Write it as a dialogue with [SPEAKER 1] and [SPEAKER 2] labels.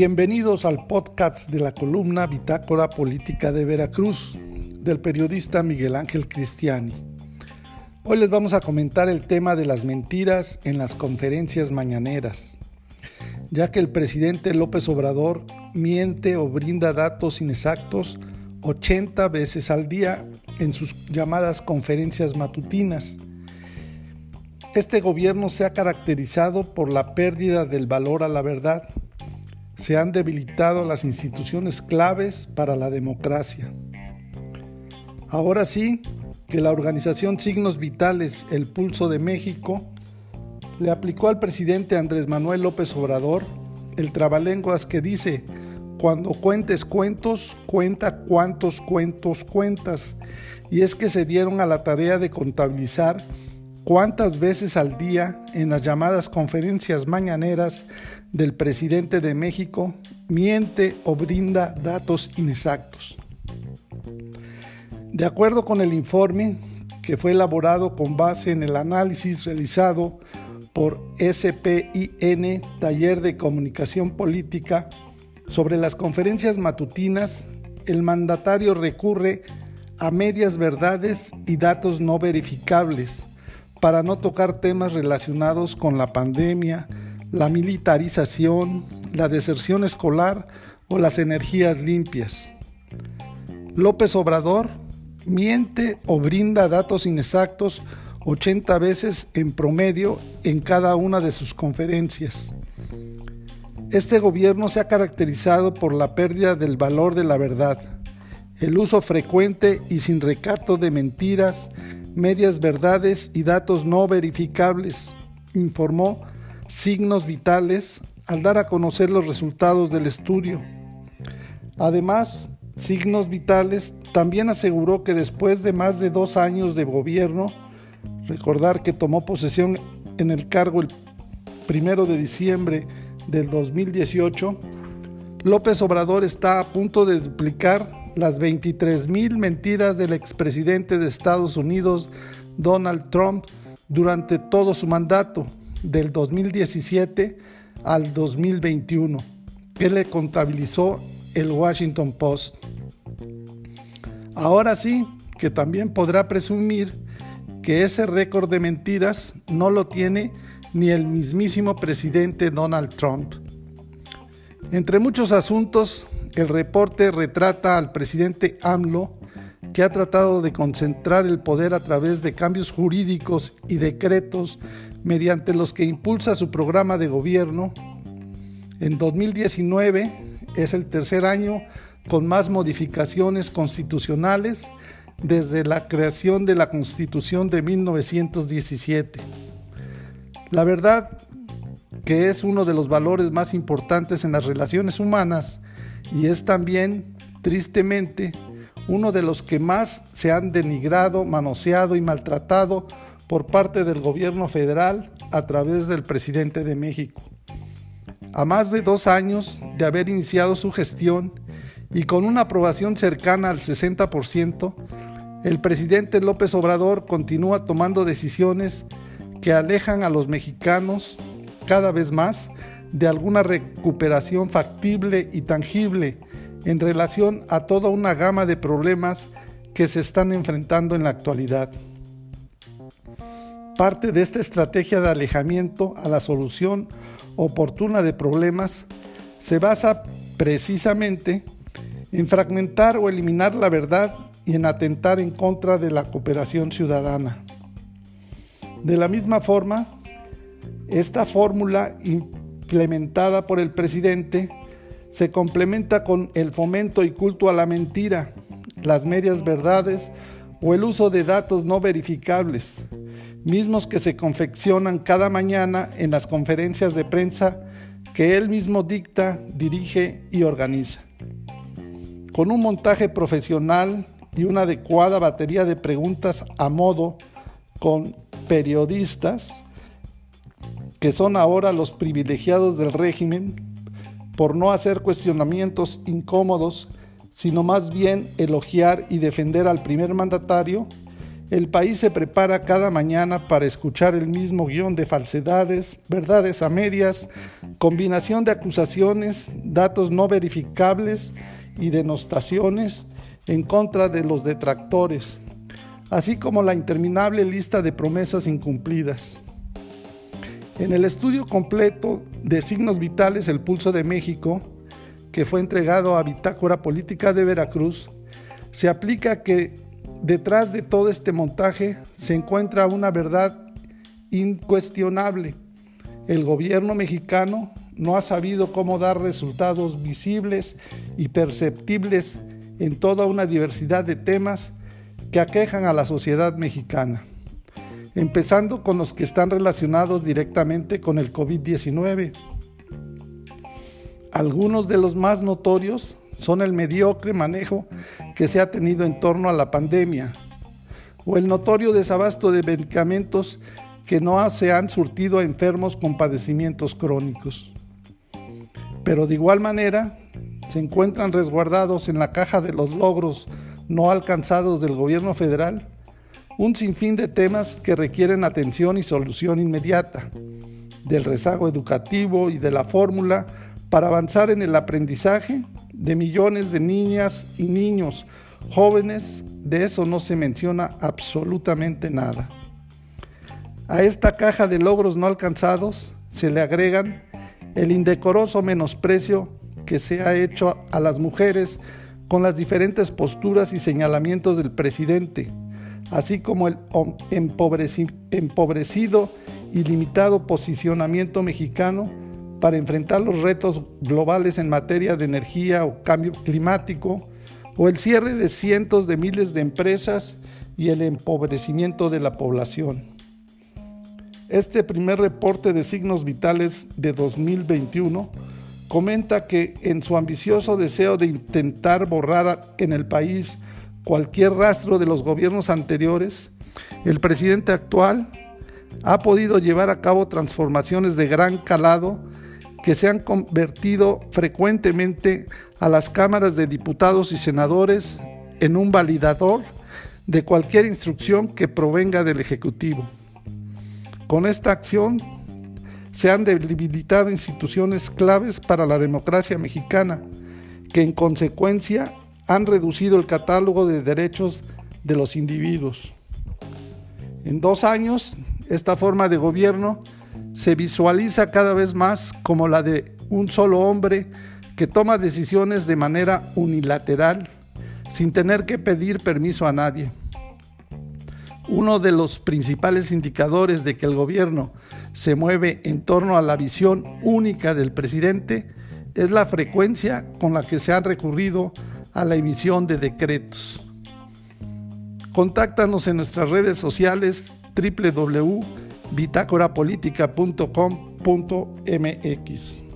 [SPEAKER 1] Bienvenidos al podcast de la columna Bitácora Política de Veracruz del periodista Miguel Ángel Cristiani. Hoy les vamos a comentar el tema de las mentiras en las conferencias mañaneras, ya que el presidente López Obrador miente o brinda datos inexactos 80 veces al día en sus llamadas conferencias matutinas. Este gobierno se ha caracterizado por la pérdida del valor a la verdad se han debilitado las instituciones claves para la democracia. Ahora sí que la organización Signos Vitales, el Pulso de México, le aplicó al presidente Andrés Manuel López Obrador el trabalenguas que dice, cuando cuentes cuentos, cuenta cuántos cuentos cuentas. Y es que se dieron a la tarea de contabilizar cuántas veces al día en las llamadas conferencias mañaneras del presidente de México miente o brinda datos inexactos. De acuerdo con el informe que fue elaborado con base en el análisis realizado por SPIN, Taller de Comunicación Política, sobre las conferencias matutinas, el mandatario recurre a medias verdades y datos no verificables para no tocar temas relacionados con la pandemia, la militarización, la deserción escolar o las energías limpias. López Obrador miente o brinda datos inexactos 80 veces en promedio en cada una de sus conferencias. Este gobierno se ha caracterizado por la pérdida del valor de la verdad, el uso frecuente y sin recato de mentiras, medias verdades y datos no verificables, informó Signos Vitales al dar a conocer los resultados del estudio. Además, Signos Vitales también aseguró que después de más de dos años de gobierno, recordar que tomó posesión en el cargo el primero de diciembre del 2018, López Obrador está a punto de duplicar las 23 mil mentiras del expresidente de Estados Unidos, Donald Trump, durante todo su mandato, del 2017 al 2021, que le contabilizó el Washington Post. Ahora sí, que también podrá presumir que ese récord de mentiras no lo tiene ni el mismísimo presidente Donald Trump. Entre muchos asuntos el reporte retrata al presidente AMLO que ha tratado de concentrar el poder a través de cambios jurídicos y decretos mediante los que impulsa su programa de gobierno. En 2019 es el tercer año con más modificaciones constitucionales desde la creación de la Constitución de 1917. La verdad que es uno de los valores más importantes en las relaciones humanas y es también, tristemente, uno de los que más se han denigrado, manoseado y maltratado por parte del gobierno federal a través del presidente de México. A más de dos años de haber iniciado su gestión y con una aprobación cercana al 60%, el presidente López Obrador continúa tomando decisiones que alejan a los mexicanos cada vez más de alguna recuperación factible y tangible en relación a toda una gama de problemas que se están enfrentando en la actualidad. Parte de esta estrategia de alejamiento a la solución oportuna de problemas se basa precisamente en fragmentar o eliminar la verdad y en atentar en contra de la cooperación ciudadana. De la misma forma, esta fórmula implementada por el presidente se complementa con el fomento y culto a la mentira, las medias verdades o el uso de datos no verificables, mismos que se confeccionan cada mañana en las conferencias de prensa que él mismo dicta, dirige y organiza. Con un montaje profesional y una adecuada batería de preguntas a modo con periodistas, que son ahora los privilegiados del régimen, por no hacer cuestionamientos incómodos, sino más bien elogiar y defender al primer mandatario, el país se prepara cada mañana para escuchar el mismo guion de falsedades, verdades a medias, combinación de acusaciones, datos no verificables y denostaciones en contra de los detractores, así como la interminable lista de promesas incumplidas. En el estudio completo de signos vitales El Pulso de México, que fue entregado a Bitácora Política de Veracruz, se aplica que Detrás de todo este montaje se encuentra una verdad incuestionable. El gobierno mexicano no ha sabido cómo dar resultados visibles y perceptibles en toda una diversidad de temas que aquejan a la sociedad mexicana, empezando con los que están relacionados directamente con el COVID-19. Algunos de los más notorios son el mediocre manejo que se ha tenido en torno a la pandemia o el notorio desabasto de medicamentos que no se han surtido a enfermos con padecimientos crónicos. Pero de igual manera, se encuentran resguardados en la caja de los logros no alcanzados del gobierno federal un sinfín de temas que requieren atención y solución inmediata, del rezago educativo y de la fórmula para avanzar en el aprendizaje de millones de niñas y niños jóvenes, de eso no se menciona absolutamente nada. A esta caja de logros no alcanzados se le agregan el indecoroso menosprecio que se ha hecho a las mujeres con las diferentes posturas y señalamientos del presidente, así como el empobrecido y limitado posicionamiento mexicano para enfrentar los retos globales en materia de energía o cambio climático, o el cierre de cientos de miles de empresas y el empobrecimiento de la población. Este primer reporte de signos vitales de 2021 comenta que en su ambicioso deseo de intentar borrar en el país cualquier rastro de los gobiernos anteriores, el presidente actual ha podido llevar a cabo transformaciones de gran calado que se han convertido frecuentemente a las cámaras de diputados y senadores en un validador de cualquier instrucción que provenga del Ejecutivo. Con esta acción se han debilitado instituciones claves para la democracia mexicana, que en consecuencia han reducido el catálogo de derechos de los individuos. En dos años, esta forma de gobierno se visualiza cada vez más como la de un solo hombre que toma decisiones de manera unilateral, sin tener que pedir permiso a nadie. Uno de los principales indicadores de que el gobierno se mueve en torno a la visión única del presidente es la frecuencia con la que se ha recurrido a la emisión de decretos. Contáctanos en nuestras redes sociales www bitácorapolítica.com.mx.